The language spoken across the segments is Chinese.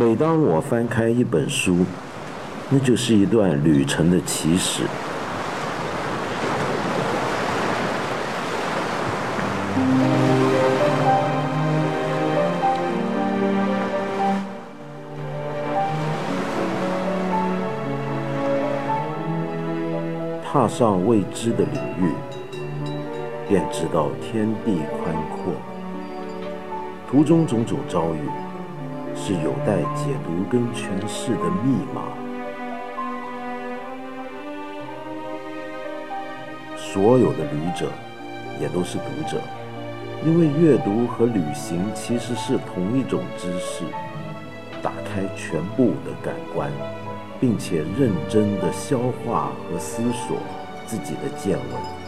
每当我翻开一本书，那就是一段旅程的起始。踏上未知的领域，便知道天地宽阔。途中种种遭遇，是有待解读跟诠释的密码。所有的旅者，也都是读者，因为阅读和旅行其实是同一种知识，打开全部的感官，并且认真的消化和思索自己的见闻。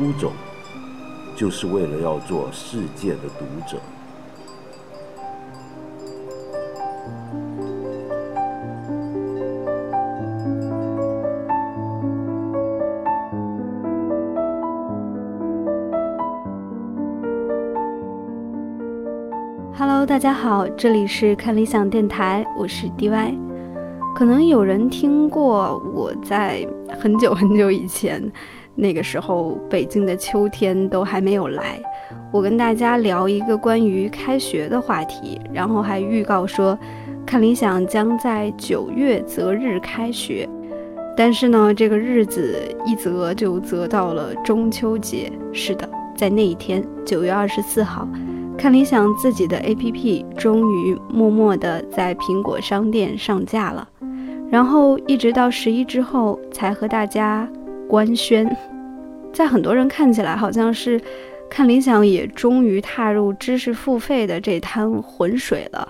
出走，就是为了要做世界的读者。Hello，大家好，这里是看理想电台，我是 DY。可能有人听过我在很久很久以前。那个时候，北京的秋天都还没有来。我跟大家聊一个关于开学的话题，然后还预告说，看理想将在九月择日开学。但是呢，这个日子一择就择到了中秋节。是的，在那一天，九月二十四号，看理想自己的 APP 终于默默地在苹果商店上架了，然后一直到十一之后才和大家官宣。在很多人看起来，好像是看理想也终于踏入知识付费的这滩浑水了，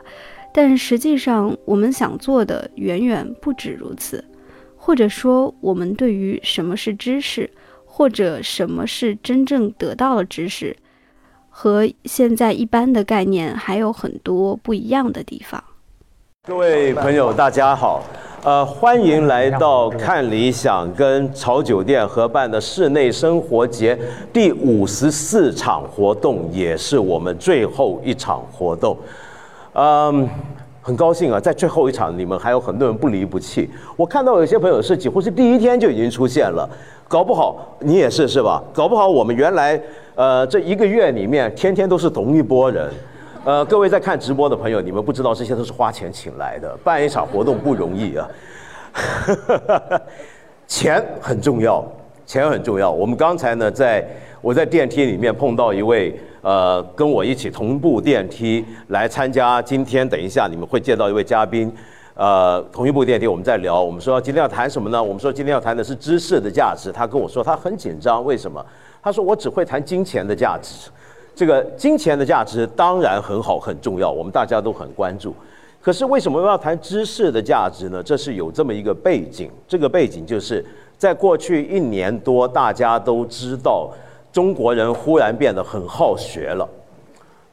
但实际上，我们想做的远远不止如此。或者说，我们对于什么是知识，或者什么是真正得到了知识，和现在一般的概念还有很多不一样的地方。各位朋友，大家好。呃，欢迎来到看理想跟潮酒店合办的室内生活节第五十四场活动，也是我们最后一场活动。嗯，很高兴啊，在最后一场，你们还有很多人不离不弃。我看到有些朋友是几乎是第一天就已经出现了，搞不好你也是是吧？搞不好我们原来呃这一个月里面天天都是同一波人。呃，各位在看直播的朋友，你们不知道这些都是花钱请来的，办一场活动不容易啊。钱很重要，钱很重要。我们刚才呢，在我在电梯里面碰到一位呃，跟我一起同步电梯来参加今天，等一下你们会见到一位嘉宾，呃，同一部电梯我们在聊，我们说今天要谈什么呢？我们说今天要谈的是知识的价值。他跟我说他很紧张，为什么？他说我只会谈金钱的价值。这个金钱的价值当然很好很重要，我们大家都很关注。可是为什么要谈知识的价值呢？这是有这么一个背景，这个背景就是在过去一年多，大家都知道中国人忽然变得很好学了。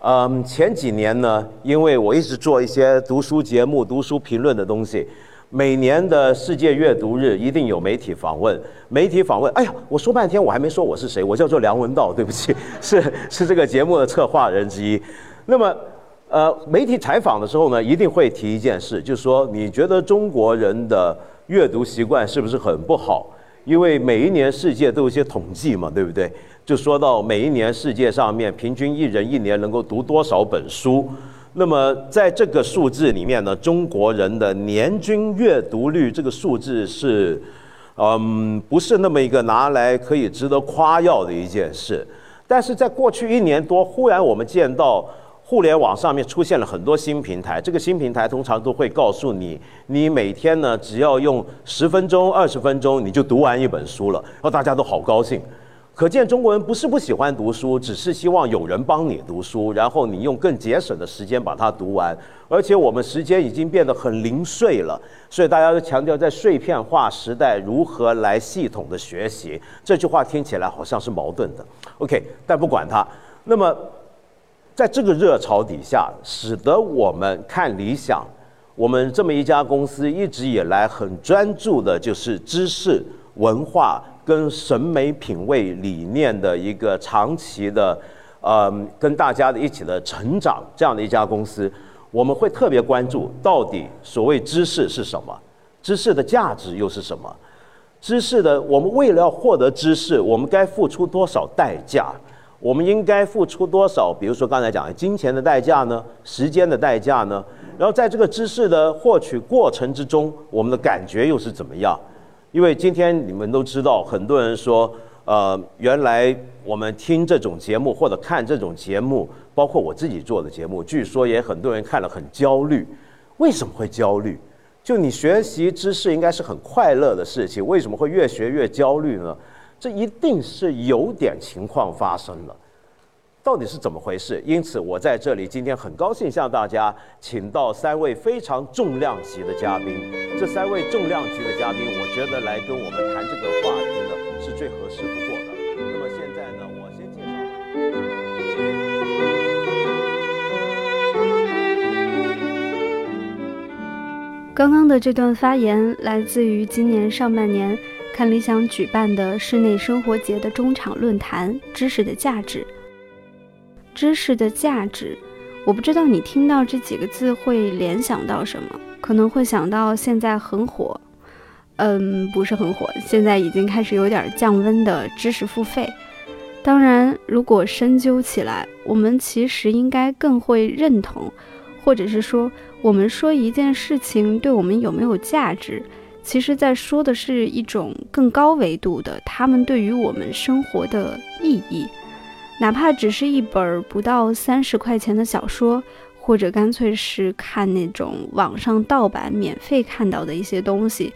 嗯，前几年呢，因为我一直做一些读书节目、读书评论的东西。每年的世界阅读日一定有媒体访问，媒体访问。哎呀，我说半天我还没说我是谁，我叫做梁文道，对不起，是是这个节目的策划人之一。那么，呃，媒体采访的时候呢，一定会提一件事，就是说你觉得中国人的阅读习惯是不是很不好？因为每一年世界都有一些统计嘛，对不对？就说到每一年世界上面平均一人一年能够读多少本书。那么，在这个数字里面呢，中国人的年均阅读率这个数字是，嗯，不是那么一个拿来可以值得夸耀的一件事。但是在过去一年多，忽然我们见到互联网上面出现了很多新平台，这个新平台通常都会告诉你，你每天呢只要用十分钟、二十分钟，你就读完一本书了，然后大家都好高兴。可见中国人不是不喜欢读书，只是希望有人帮你读书，然后你用更节省的时间把它读完。而且我们时间已经变得很零碎了，所以大家都强调在碎片化时代如何来系统的学习。这句话听起来好像是矛盾的。OK，但不管它。那么，在这个热潮底下，使得我们看理想，我们这么一家公司一直以来很专注的就是知识文化。跟审美品味理念的一个长期的，呃，跟大家的一起的成长这样的一家公司，我们会特别关注到底所谓知识是什么，知识的价值又是什么，知识的我们为了要获得知识，我们该付出多少代价？我们应该付出多少？比如说刚才讲的金钱的代价呢？时间的代价呢？然后在这个知识的获取过程之中，我们的感觉又是怎么样？因为今天你们都知道，很多人说，呃，原来我们听这种节目或者看这种节目，包括我自己做的节目，据说也很多人看了很焦虑。为什么会焦虑？就你学习知识应该是很快乐的事情，为什么会越学越焦虑呢？这一定是有点情况发生了，到底是怎么回事？因此，我在这里今天很高兴向大家请到三位非常重量级的嘉宾。这三位重量级的嘉宾，我觉得来跟我们谈这个话题呢，是最合适不过的。那么现在呢，我先介绍。刚刚的这段发言来自于今年上半年。看理想举办的室内生活节的中场论坛，知识的价值。知识的价值，我不知道你听到这几个字会联想到什么，可能会想到现在很火，嗯，不是很火，现在已经开始有点降温的知识付费。当然，如果深究起来，我们其实应该更会认同，或者是说，我们说一件事情对我们有没有价值。其实，在说的是一种更高维度的，他们对于我们生活的意义，哪怕只是一本不到三十块钱的小说，或者干脆是看那种网上盗版免费看到的一些东西，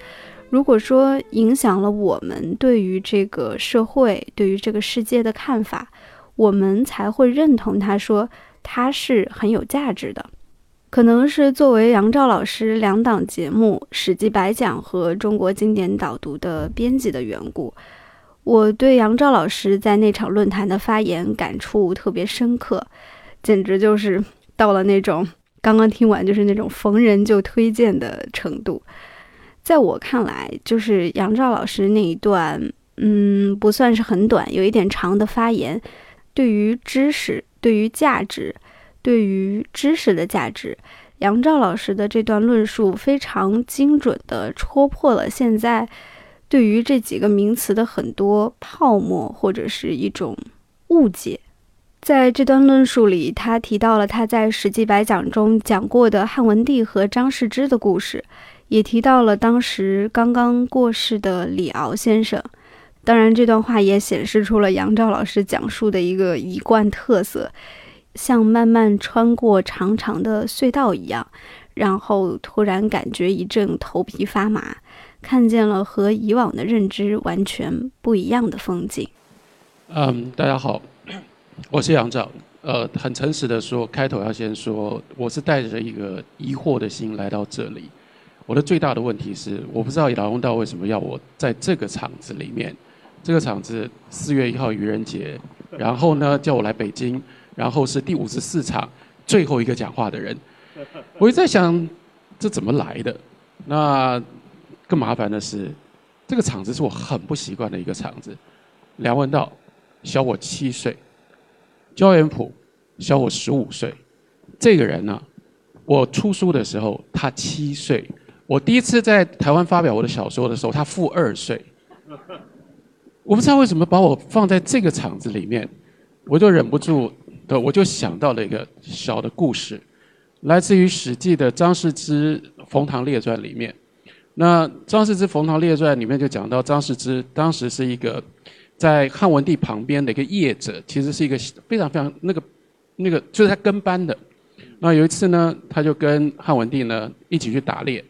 如果说影响了我们对于这个社会、对于这个世界的看法，我们才会认同他说它是很有价值的。可能是作为杨照老师两档节目《史记白讲》和《中国经典导读》的编辑的缘故，我对杨照老师在那场论坛的发言感触特别深刻，简直就是到了那种刚刚听完就是那种逢人就推荐的程度。在我看来，就是杨照老师那一段，嗯，不算是很短，有一点长的发言，对于知识，对于价值。对于知识的价值，杨照老师的这段论述非常精准地戳破了现在对于这几个名词的很多泡沫或者是一种误解。在这段论述里，他提到了他在《史记白讲》中讲过的汉文帝和张世之的故事，也提到了当时刚刚过世的李敖先生。当然，这段话也显示出了杨照老师讲述的一个一贯特色。像慢慢穿过长长的隧道一样，然后突然感觉一阵头皮发麻，看见了和以往的认知完全不一样的风景。嗯，大家好，我是杨照。呃，很诚实的说，开头要先说，我是带着一个疑惑的心来到这里。我的最大的问题是，我不知道老公道为什么要我在这个场子里面。这个场子四月一号愚人节，然后呢叫我来北京。然后是第五十四场最后一个讲话的人，我一在想，这怎么来的？那更麻烦的是，这个场子是我很不习惯的一个场子。梁文道小我七岁，焦元溥小我十五岁。这个人呢，我出书的时候他七岁，我第一次在台湾发表我的小说的时候他负二岁。我不知道为什么把我放在这个场子里面，我就忍不住的。我就想到了一个小的故事，来自于《史记》的张氏之《冯唐列传》里面。那张世之《冯唐列传》里面就讲到，张世之当时是一个在汉文帝旁边的一个业者，其实是一个非常非常那个那个就是他跟班的。那有一次呢，他就跟汉文帝呢一起去打猎，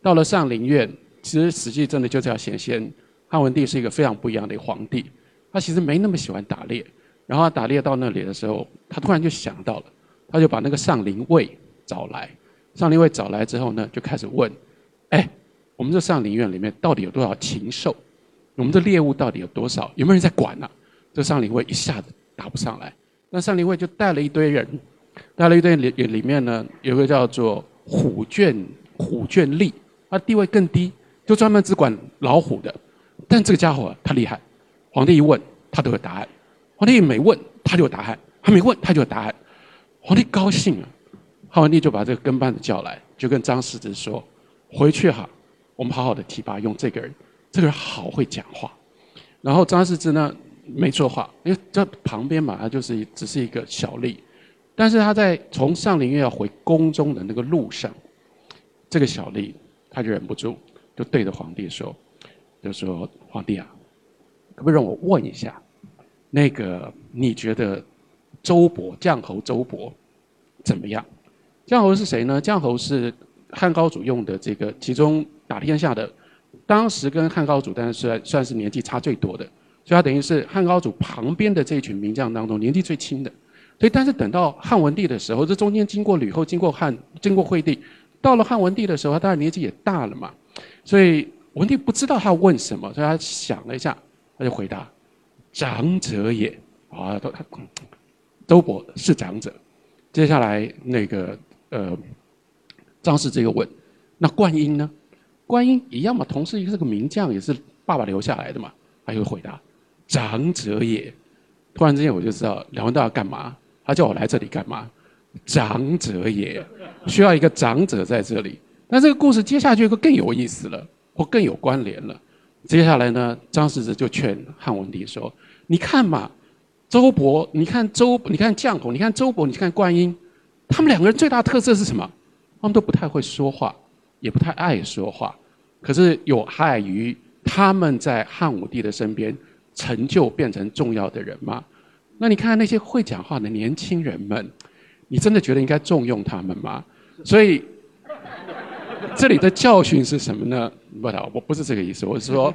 到了上林苑，其实《史记》真的就是要显现汉文帝是一个非常不一样的皇帝，他其实没那么喜欢打猎。然后打猎到那里的时候，他突然就想到了，他就把那个上林卫找来。上林卫找来之后呢，就开始问：“哎，我们这上林苑里面到底有多少禽兽？我们这猎物到底有多少？有没有人在管呢？”这上林卫一下子答不上来。那上林卫就带了一堆人，带了一堆里里面呢，有个叫做虎圈虎圈吏，他地位更低，就专门只管老虎的。但这个家伙他厉害，皇帝一问他都有答案，皇帝一没问他就有答案，他没问他就有答案，皇帝高兴了，汉文帝就把这个跟班的叫来，就跟张世之说：“回去哈，我们好好的提拔用这个人，这个人好会讲话。”然后张世之呢没说话，因为这旁边嘛，他就是只是一个小吏，但是他在从上林苑要回宫中的那个路上，这个小吏他就忍不住就对着皇帝说。就说皇帝啊，可不可以让我问一下，那个你觉得周勃绛侯周勃怎么样？绛侯是谁呢？绛侯是汉高祖用的这个其中打天下的，当时跟汉高祖当然算算是年纪差最多的，所以他等于是汉高祖旁边的这一群名将当中年纪最轻的。所以但是等到汉文帝的时候，这中间经过吕后，经过汉，经过惠帝，到了汉文帝的时候，他当然年纪也大了嘛，所以。文帝不知道他问什么，所以他想了一下，他就回答：“长者也。”啊，都他周勃是长者。接下来那个呃，张氏这个问：“那观音呢？”观音一样嘛，同是一个这个名将，也是爸爸留下来的嘛。他就回答：“长者也。”突然之间我就知道梁文道要干嘛。他叫我来这里干嘛？长者也，需要一个长者在这里。那这个故事接下去就更有意思了。或更有关联了。接下来呢，张世之就劝汉文帝说：“你看嘛，周勃，你看周，你看绛侯，你看周勃，你看观音，他们两个人最大特色是什么？他们都不太会说话，也不太爱说话。可是有害于他们在汉武帝的身边成就变成重要的人吗？那你看那些会讲话的年轻人们，你真的觉得应该重用他们吗？所以。”这里的教训是什么呢？不，我不是这个意思。我是说，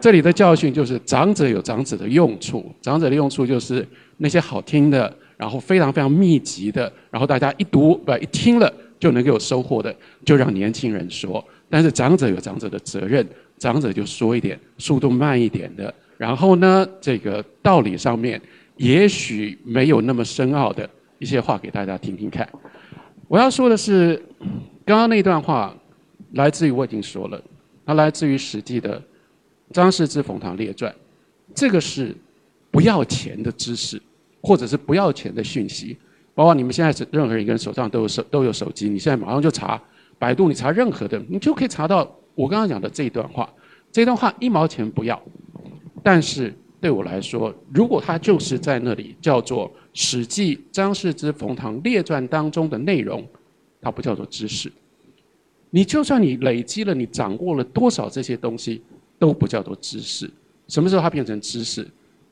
这里的教训就是长者有长者的用处。长者的用处就是那些好听的，然后非常非常密集的，然后大家一读不一听了就能够有收获的，就让年轻人说。但是长者有长者的责任，长者就说一点速度慢一点的。然后呢，这个道理上面也许没有那么深奥的一些话给大家听听看。我要说的是，刚刚那段话。来自于我已经说了，它来自于《史记》的《张氏之冯唐列传》，这个是不要钱的知识，或者是不要钱的讯息。包括你们现在是任何一个人手上都有手都有手机，你现在马上就查百度，你查任何的，你就可以查到我刚刚讲的这一段话。这段话一毛钱不要，但是对我来说，如果它就是在那里叫做《史记·张氏之冯唐列传》当中的内容，它不叫做知识。你就算你累积了，你掌握了多少这些东西，都不叫做知识。什么时候它变成知识？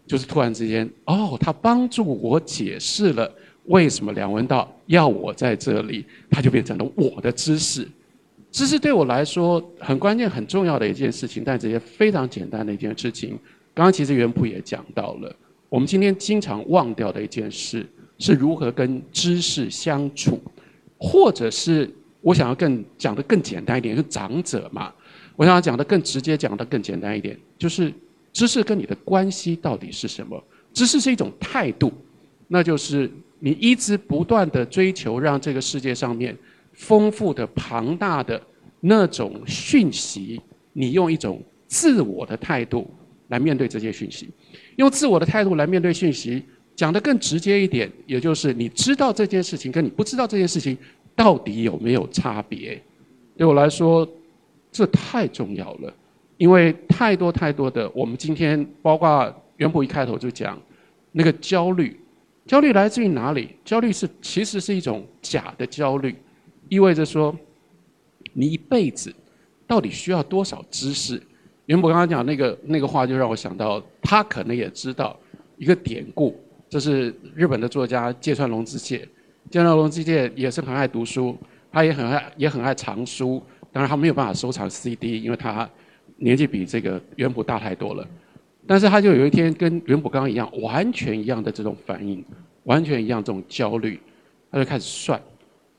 就是突然之间，哦，它帮助我解释了为什么梁文道要我在这里，它就变成了我的知识。知识对我来说很关键、很重要的一件事情，但这些非常简单的一件事情，刚刚其实袁普也讲到了。我们今天经常忘掉的一件事，是如何跟知识相处，或者是。我想要更讲的更简单一点，是长者嘛。我想要讲的更直接，讲的更简单一点，就是知识跟你的关系到底是什么？知识是一种态度，那就是你一直不断的追求，让这个世界上面丰富的、庞大的那种讯息，你用一种自我的态度来面对这些讯息，用自我的态度来面对讯息。讲的更直接一点，也就是你知道这件事情，跟你不知道这件事情。到底有没有差别？对我来说，这太重要了，因为太多太多的我们今天，包括袁普一开头就讲，那个焦虑，焦虑来自于哪里？焦虑是其实是一种假的焦虑，意味着说，你一辈子到底需要多少知识？袁普刚刚讲那个那个话，就让我想到，他可能也知道一个典故，这是日本的作家芥川龙之介。芥川龙之介也是很爱读书，他也很爱也很爱藏书。当然他没有办法收藏 CD，因为他年纪比这个元普大太多了。但是他就有一天跟袁普刚刚一样，完全一样的这种反应，完全一样这种焦虑，他就开始算，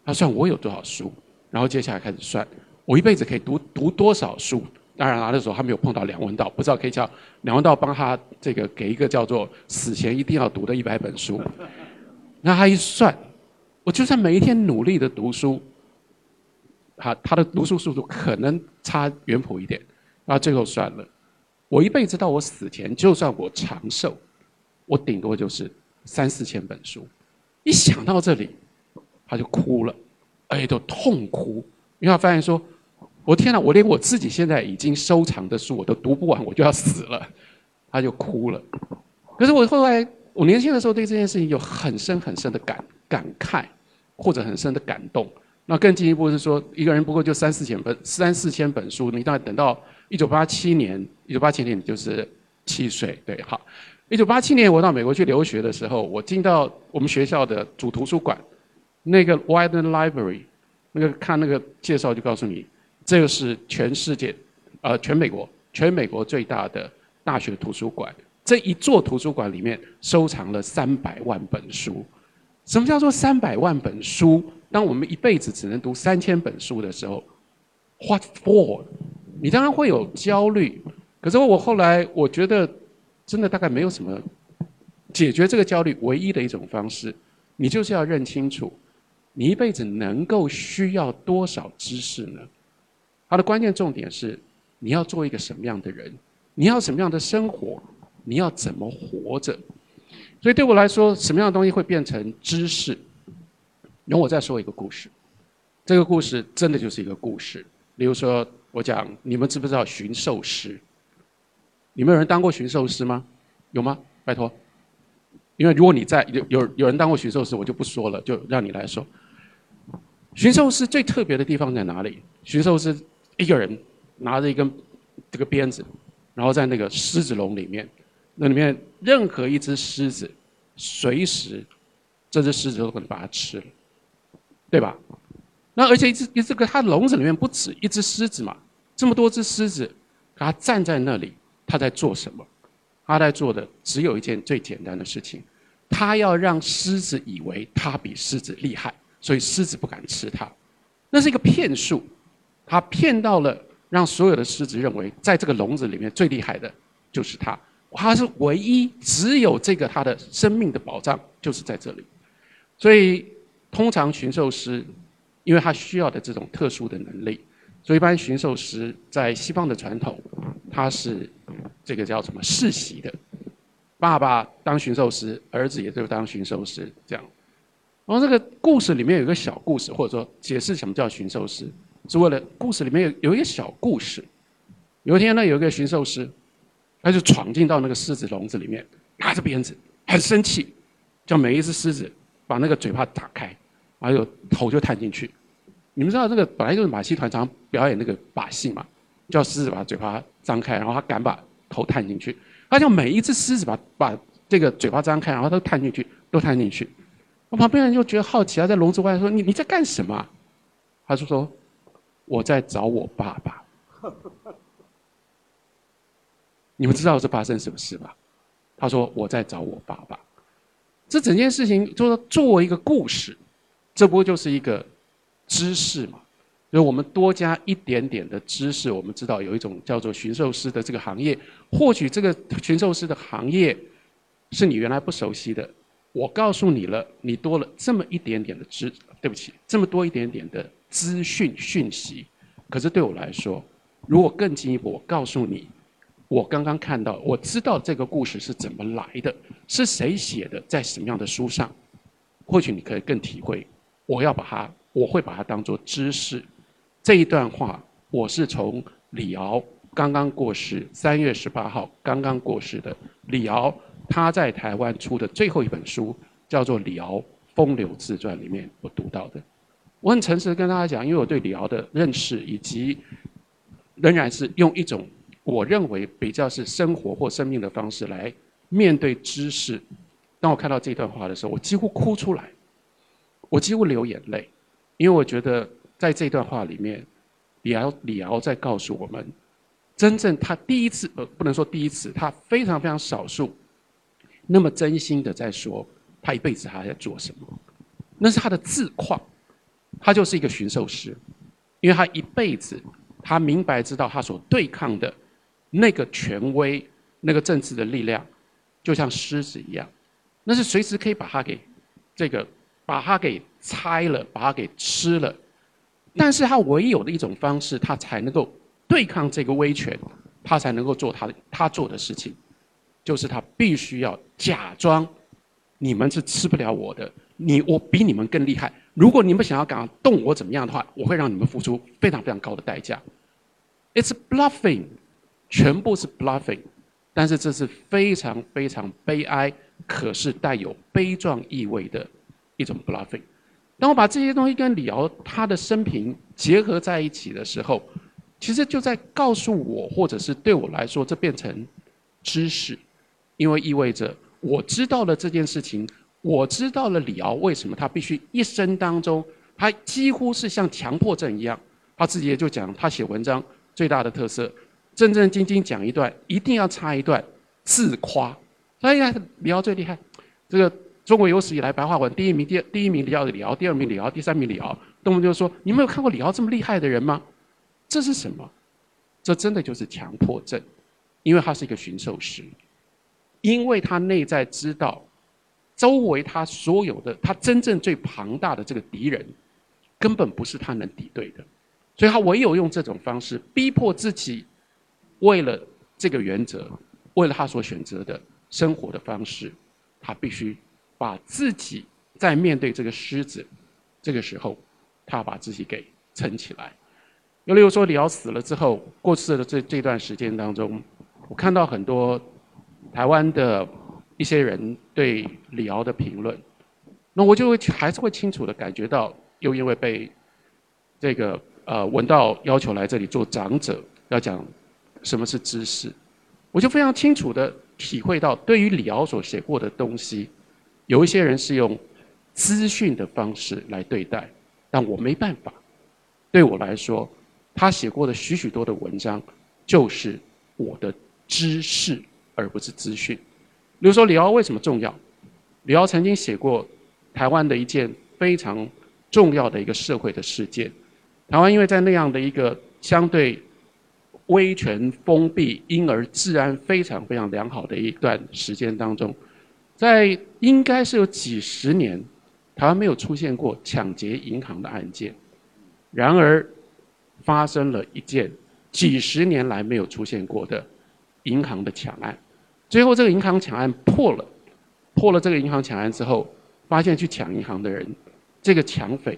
他算我有多少书，然后接下来开始算我一辈子可以读读多少书。当然了，那时候他没有碰到梁文道，不知道可以叫梁文道帮他这个给一个叫做死前一定要读的一百本书。那他一算。我就算每一天努力的读书，他他的读书速度可能差原谱一点，那最后算了，我一辈子到我死前，就算我长寿，我顶多就是三四千本书。一想到这里，他就哭了，而且都痛哭，因为他发现说：“我天哪，我连我自己现在已经收藏的书我都读不完，我就要死了。”他就哭了。可是我后来，我年轻的时候对这件事情有很深很深的感感慨，或者很深的感动。那更进一步是说，一个人不过就三四千本，三四千本书，你大概等到一九八七年，一九八七年你就是七岁，对，好。一九八七年我到美国去留学的时候，我进到我们学校的主图书馆，那个 w i d e n Library，那个看那个介绍就告诉你，这个是全世界，呃，全美国，全美国最大的大学图书馆。这一座图书馆里面收藏了三百万本书。什么叫做三百万本书？当我们一辈子只能读三千本书的时候，What for？你当然会有焦虑。可是我后来我觉得。真的大概没有什么解决这个焦虑唯一的一种方式，你就是要认清楚，你一辈子能够需要多少知识呢？它的关键重点是你要做一个什么样的人，你要什么样的生活，你要怎么活着。所以对我来说，什么样的东西会变成知识？然后我再说一个故事，这个故事真的就是一个故事。比如说，我讲你们知不知道驯兽师？你们有人当过驯兽师吗？有吗？拜托，因为如果你在有有有人当过驯兽师，我就不说了，就让你来说。驯兽师最特别的地方在哪里？驯兽师一个人拿着一根这个鞭子，然后在那个狮子笼里面，那里面任何一只狮子，随时这只狮子都可能把它吃了，对吧？那而且一只一这个它笼子里面不止一只狮子嘛，这么多只狮子，它站在那里。它在做什么？它在做的只有一件最简单的事情，他要让狮子以为他比狮子厉害，所以狮子不敢吃他。那是一个骗术，他骗到了让所有的狮子认为，在这个笼子里面最厉害的就是他，他是唯一，只有这个他的生命的保障就是在这里。所以，通常驯兽师，因为他需要的这种特殊的能力。所以，一般驯兽师在西方的传统，他是这个叫什么世袭的，爸爸当驯兽师，儿子也就当驯兽师这样。然后这个故事里面有一个小故事，或者说解释什么叫驯兽师，是为了故事里面有有一个小故事。有一天呢，有一个驯兽师，他就闯进到那个狮子笼子里面，拿着鞭子，很生气，叫每一只狮子把那个嘴巴打开，还有头就探进去。你们知道这个本来就是马戏团常表演那个把戏嘛，叫狮子把嘴巴张开，然后他敢把头探进去。他叫每一只狮子把把这个嘴巴张开，然后都探进去，都探进去。我旁边人就觉得好奇啊，在笼子外说：“你你在干什么？”他就说：“我在找我爸爸。”你们知道这发生什么事吧？他说：“我在找我爸爸。”这整件事情就是作为一个故事，这不就是一个？知识嘛，所以我们多加一点点的知识。我们知道有一种叫做驯兽师的这个行业，或许这个驯兽师的行业是你原来不熟悉的。我告诉你了，你多了这么一点点的知，对不起，这么多一点点的资讯讯息。可是对我来说，如果更进一步，我告诉你，我刚刚看到，我知道这个故事是怎么来的，是谁写的，在什么样的书上，或许你可以更体会。我要把它。我会把它当做知识。这一段话，我是从李敖刚刚过世，三月十八号刚刚过世的李敖，他在台湾出的最后一本书叫做《李敖风流自传》里面我读到的。我很诚实的跟大家讲，因为我对李敖的认识，以及仍然是用一种我认为比较是生活或生命的方式来面对知识。当我看到这段话的时候，我几乎哭出来，我几乎流眼泪。因为我觉得，在这段话里面，李敖李敖在告诉我们，真正他第一次呃，不能说第一次，他非常非常少数，那么真心的在说他一辈子他在做什么，那是他的自况，他就是一个驯兽师，因为他一辈子他明白知道他所对抗的那个权威、那个政治的力量，就像狮子一样，那是随时可以把他给这个。把它给拆了，把它给吃了，但是他唯有的一种方式，他才能够对抗这个威权，他才能够做他的他做的事情，就是他必须要假装你们是吃不了我的，你我比你们更厉害。如果你们想要敢动我怎么样的话，我会让你们付出非常非常高的代价。It's bluffing，全部是 bluffing，但是这是非常非常悲哀，可是带有悲壮意味的一种浪费。当我把这些东西跟李敖他的生平结合在一起的时候，其实就在告诉我，或者是对我来说，这变成知识，因为意味着我知道了这件事情。我知道了李敖为什么他必须一生当中，他几乎是像强迫症一样，他自己也就讲，他写文章最大的特色，正正经经讲一段，一定要插一段自夸。哎呀，李敖最厉害，这个中国有史以来白话文第一名，第第一名李敖李敖，第二名李敖，第三名李敖，动不动就说，你没有看过李敖这么厉害的人吗？这是什么？这真的就是强迫症，因为他是一个驯兽师，因为他内在知道。周围他所有的，他真正最庞大的这个敌人，根本不是他能敌对的，所以他唯有用这种方式逼迫自己，为了这个原则，为了他所选择的生活的方式，他必须把自己在面对这个狮子，这个时候，他把自己给撑起来。又例如说，李敖死了之后，过世的这这段时间当中，我看到很多台湾的。一些人对李敖的评论，那我就会还是会清楚的感觉到，又因为被这个呃文道要求来这里做长者，要讲什么是知识，我就非常清楚的体会到，对于李敖所写过的东西，有一些人是用资讯的方式来对待，但我没办法。对我来说，他写过的许许多的文章，就是我的知识，而不是资讯。比如说李敖为什么重要？李敖曾经写过台湾的一件非常重要的一个社会的事件。台湾因为在那样的一个相对威权封闭，因而治安非常非常良好的一段时间当中，在应该是有几十年，台湾没有出现过抢劫银行的案件。然而发生了一件几十年来没有出现过的银行的抢案。最后，这个银行抢案破了，破了这个银行抢案之后，发现去抢银行的人，这个抢匪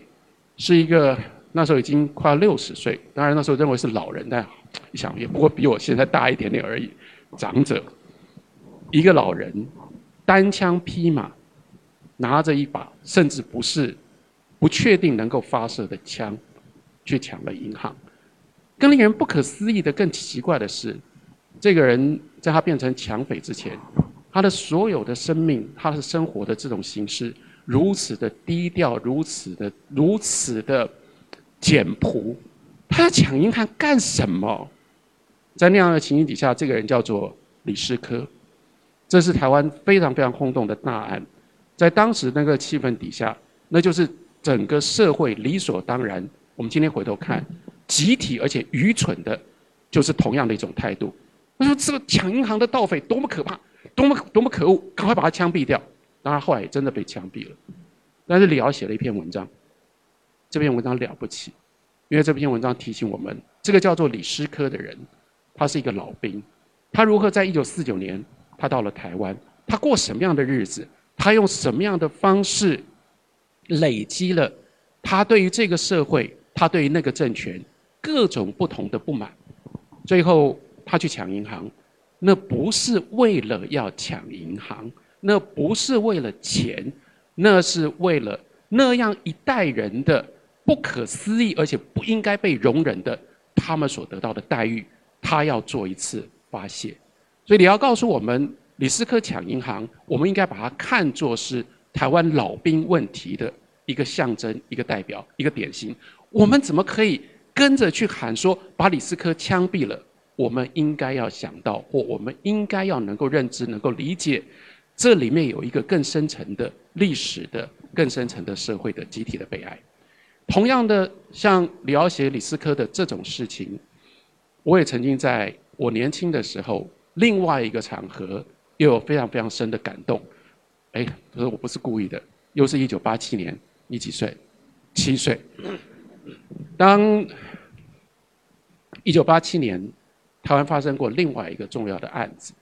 是一个那时候已经快六十岁，当然那时候认为是老人，但想也不过比我现在大一点点而已，长者，一个老人单枪匹马，拿着一把甚至不是不确定能够发射的枪，去抢了银行。更令人不可思议的、更奇怪的是。这个人在他变成抢匪之前，他的所有的生命，他的生活的这种形式，如此的低调，如此的如此的简朴。他要抢银行干什么？在那样的情形底下，这个人叫做李世科，这是台湾非常非常轰动的大案。在当时那个气氛底下，那就是整个社会理所当然。我们今天回头看，集体而且愚蠢的，就是同样的一种态度。他说：“这个抢银行的盗匪多么可怕，多么多么可恶，赶快把他枪毙掉。”当然后来也真的被枪毙了。但是李敖写了一篇文章，这篇文章了不起，因为这篇文章提醒我们，这个叫做李师科的人，他是一个老兵，他如何在一九四九年他到了台湾，他过什么样的日子，他用什么样的方式累积了他对于这个社会，他对于那个政权各种不同的不满，最后。他去抢银行，那不是为了要抢银行，那不是为了钱，那是为了那样一代人的不可思议而且不应该被容忍的他们所得到的待遇，他要做一次发泄。所以你要告诉我们，李斯科抢银行，我们应该把它看作是台湾老兵问题的一个象征、一个代表、一个典型。我们怎么可以跟着去喊说把李斯科枪毙了？我们应该要想到，或我们应该要能够认知、能够理解，这里面有一个更深层的历史的、更深层的社会的集体的悲哀。同样的，像李敖写李斯科的这种事情，我也曾经在我年轻的时候，另外一个场合，又有非常非常深的感动。哎，不是，我不是故意的，又是一九八七年，你几岁？七岁。当一九八七年。台湾发生过另外一个重要的案子。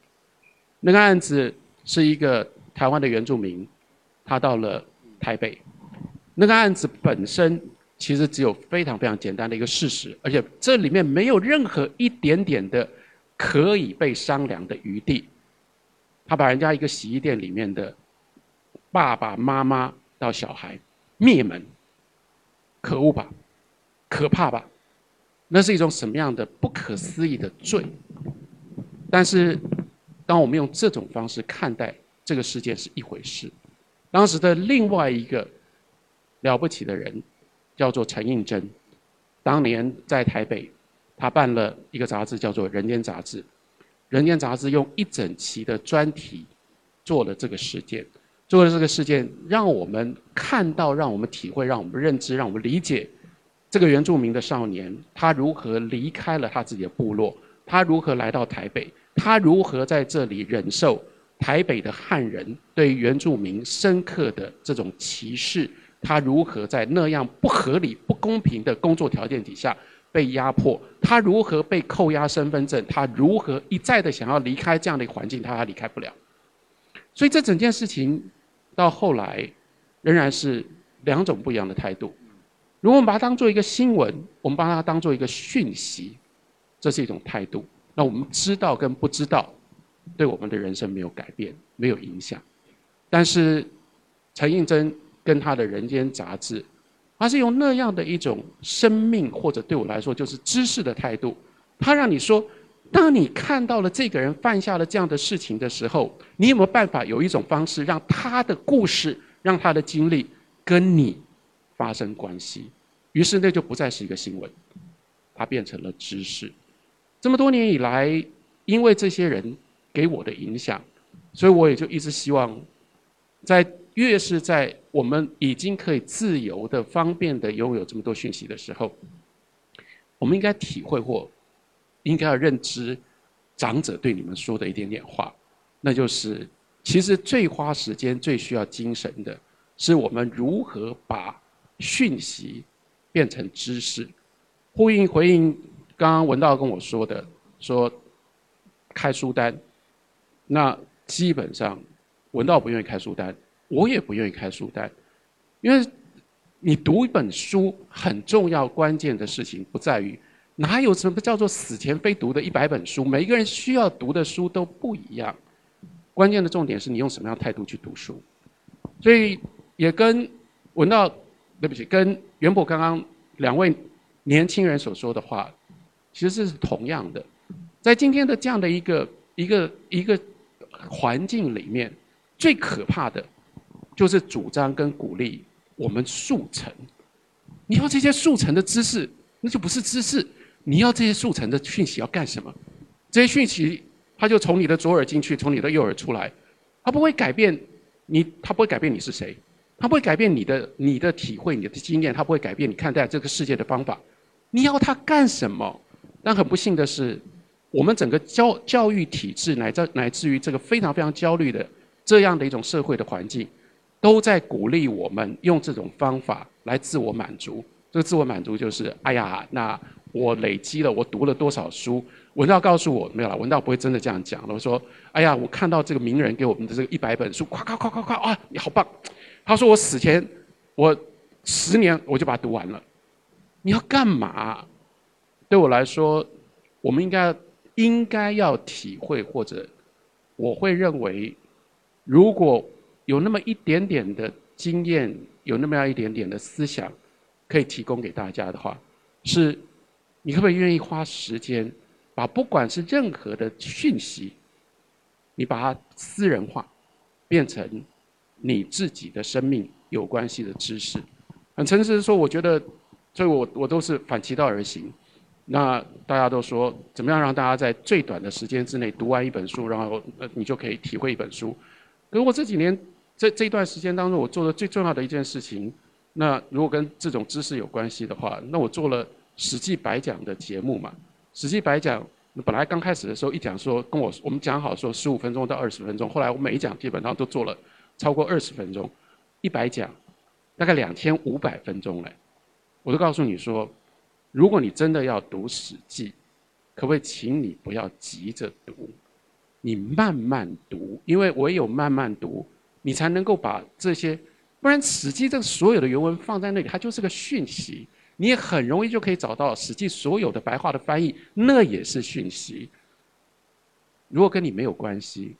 那个案子是一个台湾的原住民，他到了台北。那个案子本身其实只有非常非常简单的一个事实，而且这里面没有任何一点点的可以被商量的余地。他把人家一个洗衣店里面的爸爸妈妈到小孩灭门，可恶吧，可怕吧？那是一种什么样的不可思议的罪？但是，当我们用这种方式看待这个事件是一回事。当时的另外一个。了不起的人，叫做陈应真。当年在台北，他办了一个杂志，叫做《人间》杂志。《人间》杂志用一整期的专题做了这个事件，做了这个事件，让我们看到，让我们体会，让我们认知，让我们理解这个原住民的少年，他如何离开了他自己的部落，他如何来到台北，他如何在这里忍受台北的汉人对原住民深刻的这种歧视。他如何在那样不合理、不公平的工作条件底下被压迫？他如何被扣押身份证？他如何一再的想要离开这样的环境？他还离开不了。所以这整件事情到后来仍然是两种不一样的态度。如果我们把它当做一个新闻，我们把它当做一个讯息，这是一种态度。那我们知道跟不知道，对我们的人生没有改变、没有影响。但是陈应真。跟他的人间杂志，他是用那样的一种生命，或者对我来说就是知识的态度，他让你说，当你看到了这个人犯下了这样的事情的时候，你有没有办法有一种方式，让他的故事，让他的经历跟你发生关系？于是那就不再是一个新闻，它变成了知识。这么多年以来，因为这些人给我的影响，所以我也就一直希望，在。越是在我们已经可以自由的、方便的拥有这么多讯息的时候，我们应该体会或应该要认知长者对你们说的一点点话，那就是其实最花时间、最需要精神的，是我们如何把讯息变成知识。呼应回应刚刚文道跟我说的，说开书单，那基本上文道不愿意开书单。我也不愿意开书单，因为你读一本书很重要、关键的事情不在于哪有什么叫做死前非读的一百本书，每一个人需要读的书都不一样。关键的重点是你用什么样态度去读书。所以也跟文道，对不起，跟袁博刚刚两位年轻人所说的话，其实是同样的。在今天的这样的一个一个一个环境里面，最可怕的。就是主张跟鼓励我们速成，你要这些速成的知识，那就不是知识。你要这些速成的讯息要干什么？这些讯息，它就从你的左耳进去，从你的右耳出来，它不会改变你，它不会改变你是谁，它不会改变你的你的体会、你的经验，它不会改变你看待这个世界的方法。你要它干什么？但很不幸的是，我们整个教教育体制，乃至乃至于这个非常非常焦虑的这样的一种社会的环境。都在鼓励我们用这种方法来自我满足。这个自我满足就是：哎呀，那我累积了，我读了多少书？文道告诉我没有了，文道不会真的这样讲了。我说：哎呀，我看到这个名人给我们的这个一百本书，夸夸夸夸夸啊，你好棒！他说我死前我十年我就把它读完了。你要干嘛？对我来说，我们应该应该要体会，或者我会认为，如果。有那么一点点的经验，有那么样一点点的思想，可以提供给大家的话，是，你可不可以愿意花时间，把不管是任何的讯息，你把它私人化，变成你自己的生命有关系的知识？很诚实的说，我觉得，所以我我都是反其道而行。那大家都说，怎么样让大家在最短的时间之内读完一本书，然后呃你就可以体会一本书？可是我这几年。这这一段时间当中，我做的最重要的一件事情，那如果跟这种知识有关系的话，那我做了《史记白讲》的节目嘛。《史记白讲》本来刚开始的时候一讲说跟我我们讲好说十五分钟到二十分钟，后来我每一讲基本上都做了超过二十分钟，一百讲大概两千五百分钟嘞。我都告诉你说，如果你真的要读《史记》，可不可以请你不要急着读，你慢慢读，因为唯有慢慢读，你才能够把这些，不然《史记》这个所有的原文放在那里，它就是个讯息，你也很容易就可以找到《史记》所有的白话的翻译，那也是讯息。如果跟你没有关系，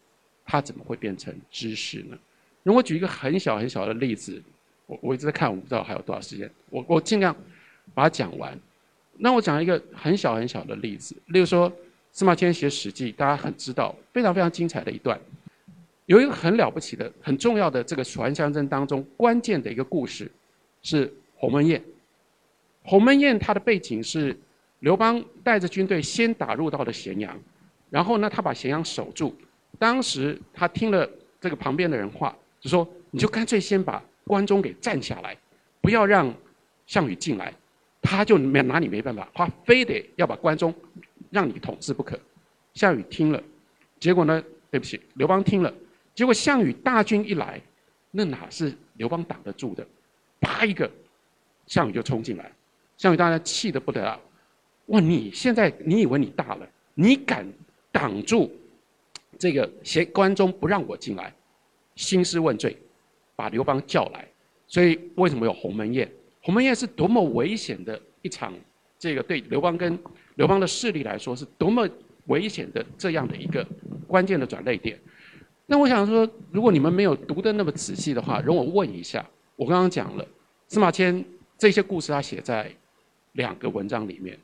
它怎么会变成知识呢？如果举一个很小很小的例子，我我一直在看，我不知道还有多少时间，我我尽量把它讲完。那我讲一个很小很小的例子，例如说司马迁写《史记》，大家很知道，非常非常精彩的一段，有一个很了不起的、很重要的这个传相争当中关键的一个故事，是鸿门宴。鸿门宴它的背景是刘邦带着军队先打入到了咸阳，然后呢，他把咸阳守住。当时他听了这个旁边的人话，就说：“你就干脆先把关中给占下来，不要让项羽进来。”他就没拿你没办法，他非得要把关中让你统治不可。项羽听了，结果呢？对不起，刘邦听了，结果项羽大军一来，那哪是刘邦挡得住的？啪一个，项羽就冲进来。项羽当然气得不得了，哇！你现在你以为你大了？你敢挡住这个咸关中不让我进来？兴师问罪，把刘邦叫来。所以为什么有鸿门宴？鸿门宴是多么危险的一场，这个对刘邦跟刘邦的势力来说是多么危险的这样的一个关键的转捩点。那我想说，如果你们没有读的那么仔细的话，容我问一下，我刚刚讲了司马迁这些故事，他写在两个文章里面，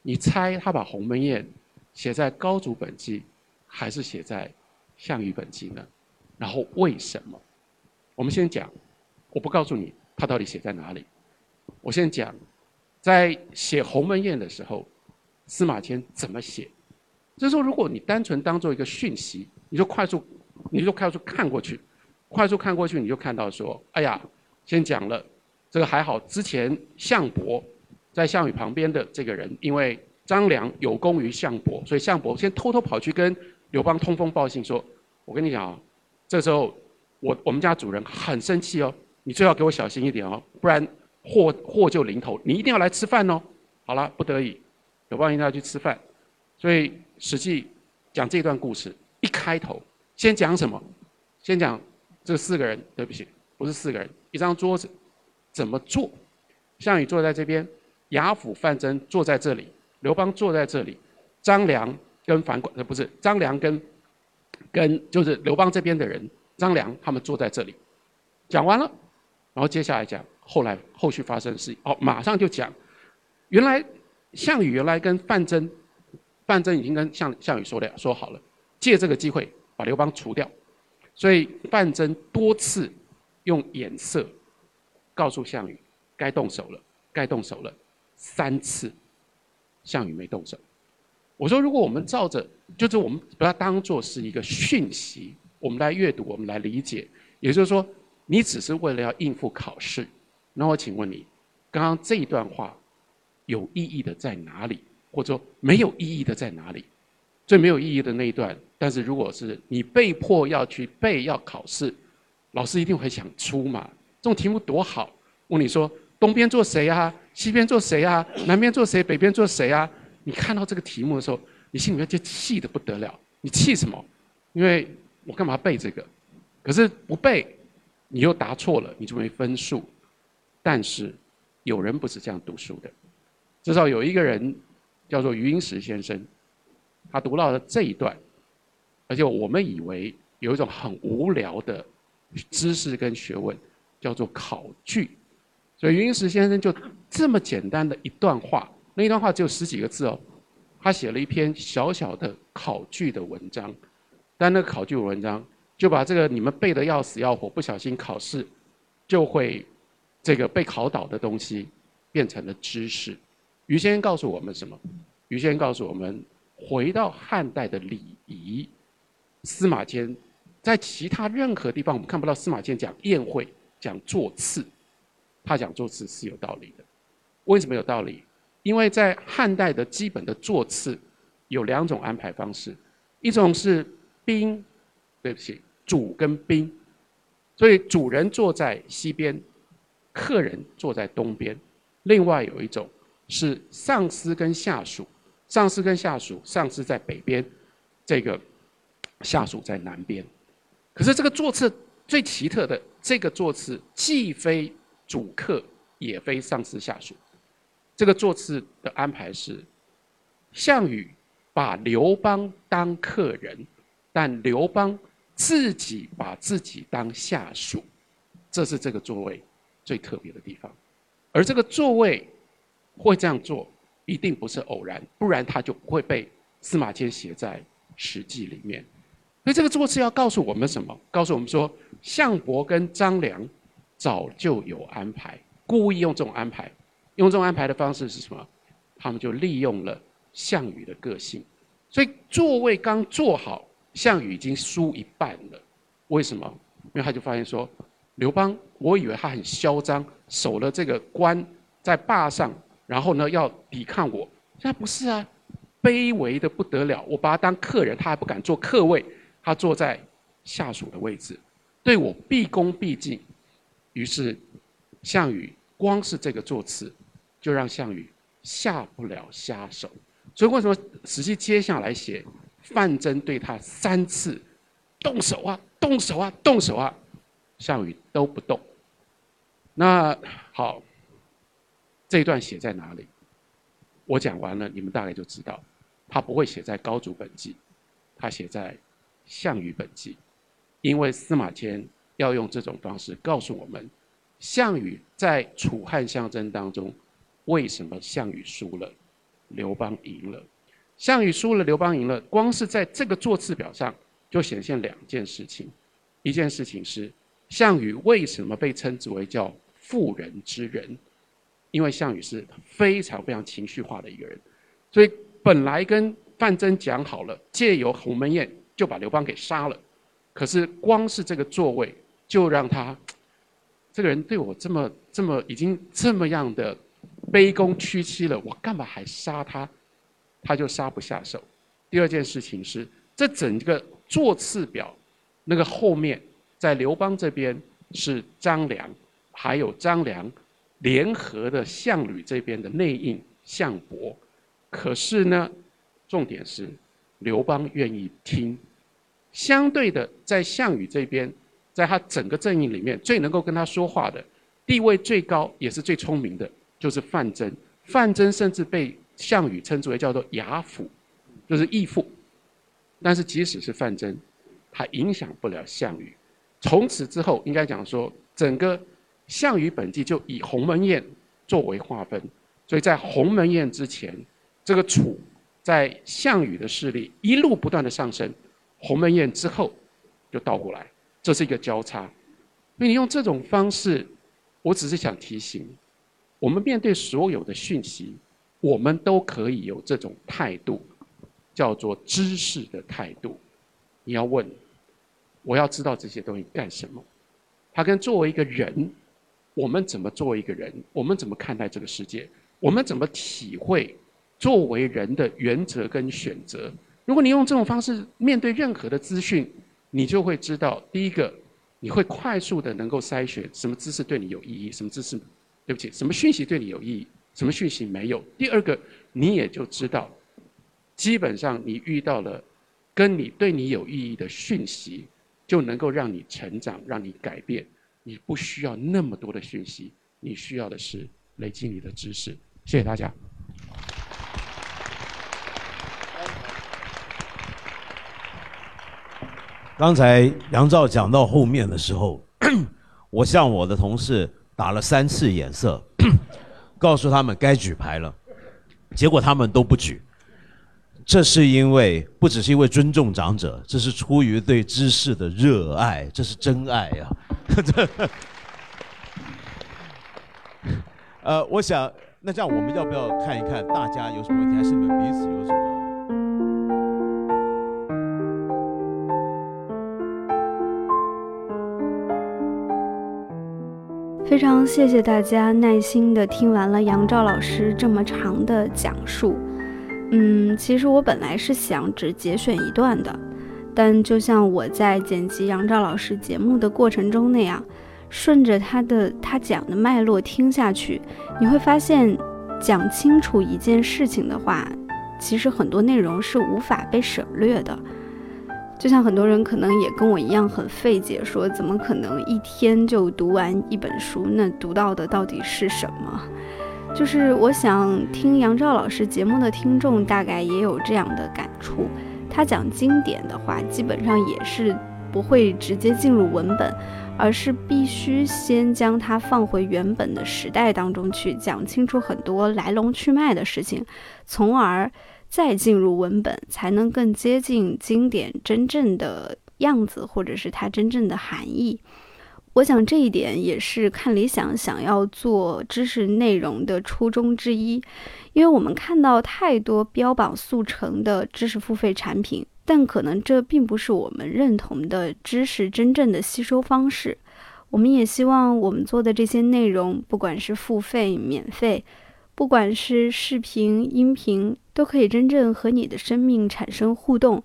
你猜他把鸿门宴写在高祖本纪，还是写在项羽本纪呢？然后为什么？我们先讲，我不告诉你。他到底写在哪里？我先讲，在写鸿门宴的时候，司马迁怎么写？就是说，如果你单纯当做一个讯息，你就快速，你就快速看过去，快速看过去，你就看到说，哎呀，先讲了，这个还好，之前项伯在项羽旁边的这个人，因为张良有功于项伯，所以项伯先偷偷跑去跟刘邦通风报信，说，我跟你讲啊，这时候我我们家主人很生气哦。你最好给我小心一点哦，不然祸祸就临头。你一定要来吃饭哦。好了，不得已，刘邦一定要去吃饭。所以《史记》讲这段故事，一开头先讲什么？先讲这四个人，对不起，不是四个人，一张桌子怎么坐？项羽坐在这边，亚辅、范增坐在这里，刘邦坐在这里，张良跟樊广呃不是张良跟跟就是刘邦这边的人，张良他们坐在这里，讲完了。然后接下来讲后来后续发生的事，哦，马上就讲，原来项羽原来跟范增，范增已经跟项项羽说了说好了，借这个机会把刘邦除掉，所以范增多次用眼色告诉项羽该动手了，该动手了，三次，项羽没动手。我说如果我们照着，就是我们把它当做是一个讯息，我们来阅读，我们来理解，也就是说。你只是为了要应付考试，那我请问你，刚刚这一段话有意义的在哪里，或者说没有意义的在哪里？最没有意义的那一段，但是如果是你被迫要去背要考试，老师一定会想出嘛？这种题目多好，问你说东边坐谁啊？西边坐谁啊？南边坐谁？北边坐谁啊？你看到这个题目的时候，你心里面就气得不得了。你气什么？因为我干嘛背这个？可是不背。你又答错了，你就没分数。但是有人不是这样读书的，至少有一个人叫做余英时先生，他读到了这一段，而且我们以为有一种很无聊的知识跟学问，叫做考据。所以余英时先生就这么简单的一段话，那一段话只有十几个字哦，他写了一篇小小的考据的文章，但那个考据文章。就把这个你们背的要死要活，不小心考试就会这个被考倒的东西变成了知识。于先生告诉我们什么？于先生告诉我们，回到汉代的礼仪，司马迁在其他任何地方我们看不到司马迁讲宴会、讲座次，他讲座次是有道理的。为什么有道理？因为在汉代的基本的座次有两种安排方式，一种是宾，对不起。主跟宾，所以主人坐在西边，客人坐在东边。另外有一种是上司跟下属，上司跟下属，上司在北边，这个下属在南边。可是这个座次最奇特的，这个座次既非主客，也非上司下属。这个座次的安排是，项羽把刘邦当客人，但刘邦自己把自己当下属，这是这个座位最特别的地方。而这个座位会这样做，一定不是偶然，不然他就不会被司马迁写在《史记》里面。所以这个座次要告诉我们什么？告诉我们说，项伯跟张良早就有安排，故意用这种安排，用这种安排的方式是什么？他们就利用了项羽的个性。所以座位刚坐好，项羽已经输一半了。为什么？因为他就发现说，刘邦，我以为他很嚣张，守了这个关在坝上，然后呢要抵抗我，现在不是啊，卑微的不得了。我把他当客人，他还不敢坐客位。他坐在下属的位置，对我毕恭毕敬。于是，项羽光是这个座次，就让项羽下不了下手。所以，为什么史记接下来写范增对他三次动手啊，动手啊，动手啊，项羽都不动。那好，这一段写在哪里？我讲完了，你们大概就知道，他不会写在高祖本纪，他写在。项羽本纪，因为司马迁要用这种方式告诉我们，项羽在楚汉相争当中，为什么项羽输了，刘邦赢了？项羽输了，刘邦赢了，光是在这个座次表上就显现两件事情。一件事情是，项羽为什么被称之为叫妇人之仁？因为项羽是非常非常情绪化的一个人，所以本来跟范增讲好了，借由鸿门宴。就把刘邦给杀了，可是光是这个座位就让他这个人对我这么这么已经这么样的卑躬屈膝了，我干嘛还杀他？他就杀不下手。第二件事情是，这整个座次表那个后面，在刘邦这边是张良，还有张良联合的项羽这边的内应项伯，可是呢，重点是刘邦愿意听。相对的，在项羽这边，在他整个阵营里面，最能够跟他说话的，地位最高，也是最聪明的，就是范增。范增甚至被项羽称之为叫做亚父，就是义父。但是即使是范增，他影响不了项羽。从此之后，应该讲说，整个项羽本纪就以鸿门宴作为划分。所以在鸿门宴之前，这个楚在项羽的势力一路不断的上升。鸿门宴之后，就倒过来，这是一个交叉。所以你用这种方式，我只是想提醒，我们面对所有的讯息，我们都可以有这种态度，叫做知识的态度。你要问，我要知道这些东西干什么？他跟作为一个人，我们怎么做一个人？我们怎么看待这个世界？我们怎么体会作为人的原则跟选择？如果你用这种方式面对任何的资讯，你就会知道，第一个，你会快速的能够筛选什么知识对你有意义，什么知识，对不起，什么讯息对你有意义，什么讯息没有。第二个，你也就知道，基本上你遇到了跟你对你有意义的讯息，就能够让你成长，让你改变。你不需要那么多的讯息，你需要的是累积你的知识。谢谢大家。刚才杨照讲到后面的时候，我向我的同事打了三次眼色，告诉他们该举牌了，结果他们都不举。这是因为不只是因为尊重长者，这是出于对知识的热爱，这是真爱呀。呃，我想那这样我们要不要看一看大家有什么问题，还是你们彼此有什么？非常谢谢大家耐心的听完了杨照老师这么长的讲述。嗯，其实我本来是想只节选一段的，但就像我在剪辑杨照老师节目的过程中那样，顺着他的他讲的脉络听下去，你会发现，讲清楚一件事情的话，其实很多内容是无法被省略的。就像很多人可能也跟我一样很费解，说怎么可能一天就读完一本书？那读到的到底是什么？就是我想听杨照老师节目的听众大概也有这样的感触。他讲经典的话，基本上也是不会直接进入文本，而是必须先将它放回原本的时代当中去，讲清楚很多来龙去脉的事情，从而。再进入文本，才能更接近经典真正的样子，或者是它真正的含义。我想这一点也是看理想想要做知识内容的初衷之一。因为我们看到太多标榜速成的知识付费产品，但可能这并不是我们认同的知识真正的吸收方式。我们也希望我们做的这些内容，不管是付费、免费。不管是视频、音频，都可以真正和你的生命产生互动，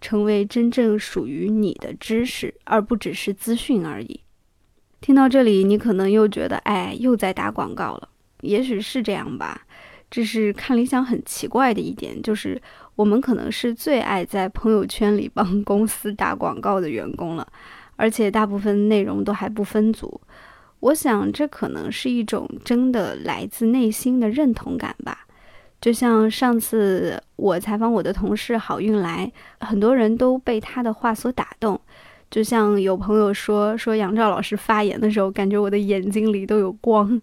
成为真正属于你的知识，而不只是资讯而已。听到这里，你可能又觉得，哎，又在打广告了。也许是这样吧。这是看理想很奇怪的一点，就是我们可能是最爱在朋友圈里帮公司打广告的员工了，而且大部分内容都还不分组。我想，这可能是一种真的来自内心的认同感吧。就像上次我采访我的同事郝运来，很多人都被他的话所打动。就像有朋友说，说杨照老师发言的时候，感觉我的眼睛里都有光。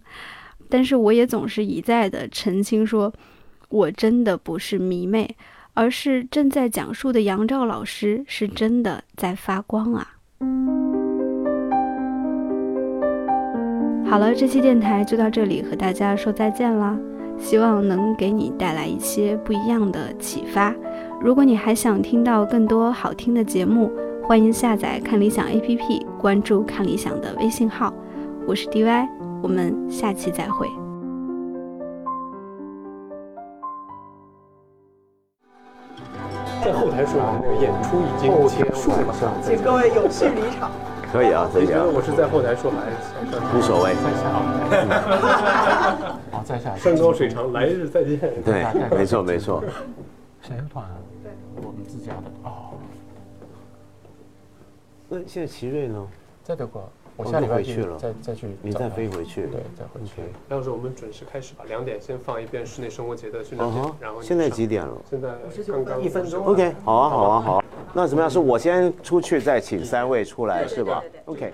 但是我也总是一再的澄清，说我真的不是迷妹，而是正在讲述的杨照老师是真的在发光啊。好了，这期电台就到这里，和大家说再见啦！希望能给你带来一些不一样的启发。如果你还想听到更多好听的节目，欢迎下载看理想 APP，关注看理想的微信号。我是 DY，我们下期再会。在后台说，那个演出已经结束了，请各位有序离场。可以啊，可以啊。我是在后台说还是无所谓。在下。好，在下。山高水长，来日再见。对，没错没错。谁的团啊？对，我们自家的。哦。那现在奇瑞呢？在德国，我下礼拜去了，再再去，你再飞回去，对，再回去。到时候我们准时开始吧，两点先放一遍室内生活节的宣传片，然后现在几点了？现在刚刚一分钟。OK，好啊，好啊，好。那怎么样？是我先出去，再请三位出来，是吧？OK。